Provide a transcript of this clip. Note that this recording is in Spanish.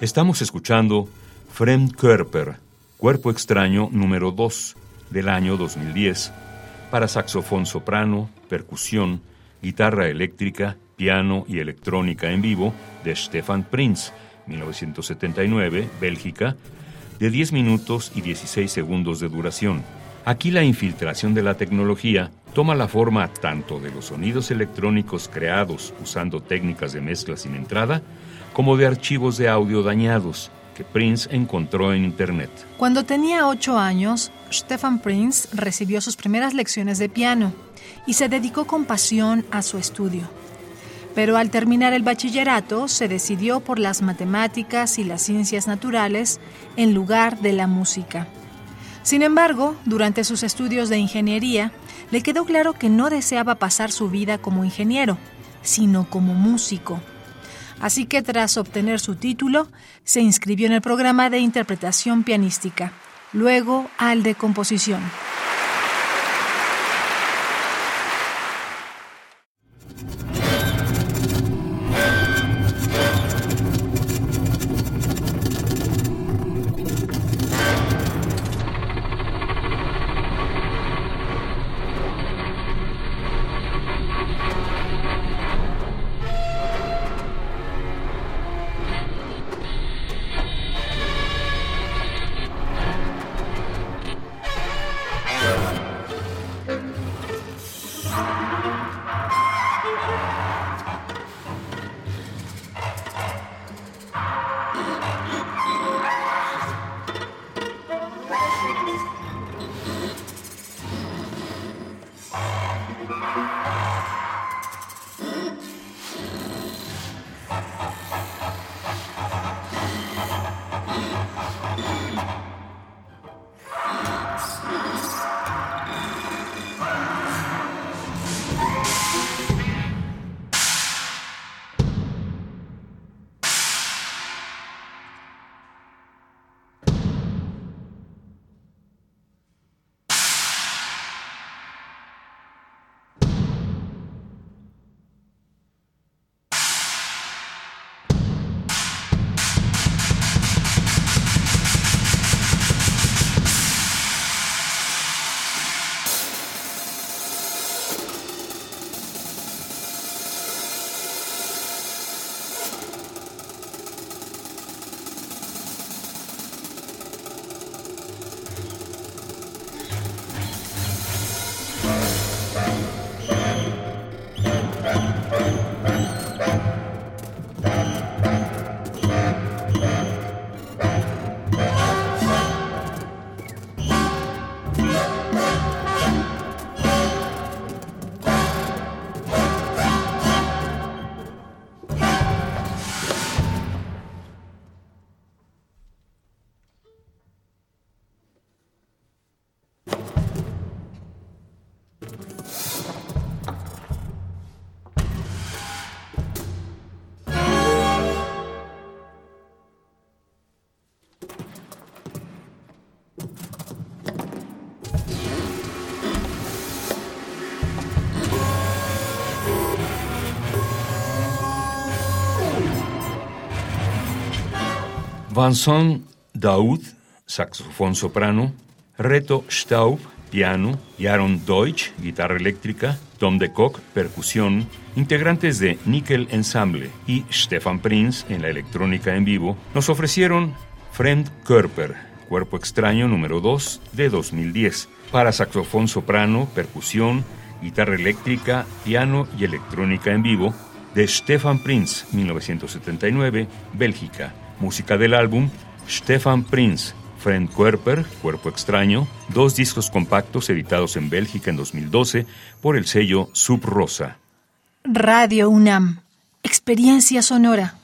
Estamos escuchando Fremdkörper, Cuerpo Extraño número 2 del año 2010, para saxofón soprano, percusión, guitarra eléctrica, piano y electrónica en vivo de Stefan Prinz, 1979, Bélgica, de 10 minutos y 16 segundos de duración. Aquí la infiltración de la tecnología toma la forma tanto de los sonidos electrónicos creados usando técnicas de mezcla sin entrada, como de archivos de audio dañados que Prince encontró en Internet. Cuando tenía ocho años, Stefan Prince recibió sus primeras lecciones de piano y se dedicó con pasión a su estudio. Pero al terminar el bachillerato se decidió por las matemáticas y las ciencias naturales en lugar de la música. Sin embargo, durante sus estudios de ingeniería, le quedó claro que no deseaba pasar su vida como ingeniero, sino como músico. Así que tras obtener su título, se inscribió en el programa de interpretación pianística, luego al de composición. Vincent Daoud, saxofón soprano, Reto Staub, piano, y Deutsch, guitarra eléctrica, Tom de Kock, percusión, integrantes de Nickel Ensemble y Stefan Prinz en la electrónica en vivo, nos ofrecieron Friend Körper, Cuerpo Extraño número 2 de 2010, para saxofón soprano, percusión, guitarra eléctrica, piano y electrónica en vivo, de Stefan Prinz, 1979, Bélgica. Música del álbum Stefan Prinz, Friend Körper, Cuerpo Extraño, dos discos compactos editados en Bélgica en 2012 por el sello Sub Rosa. Radio UNAM, experiencia sonora.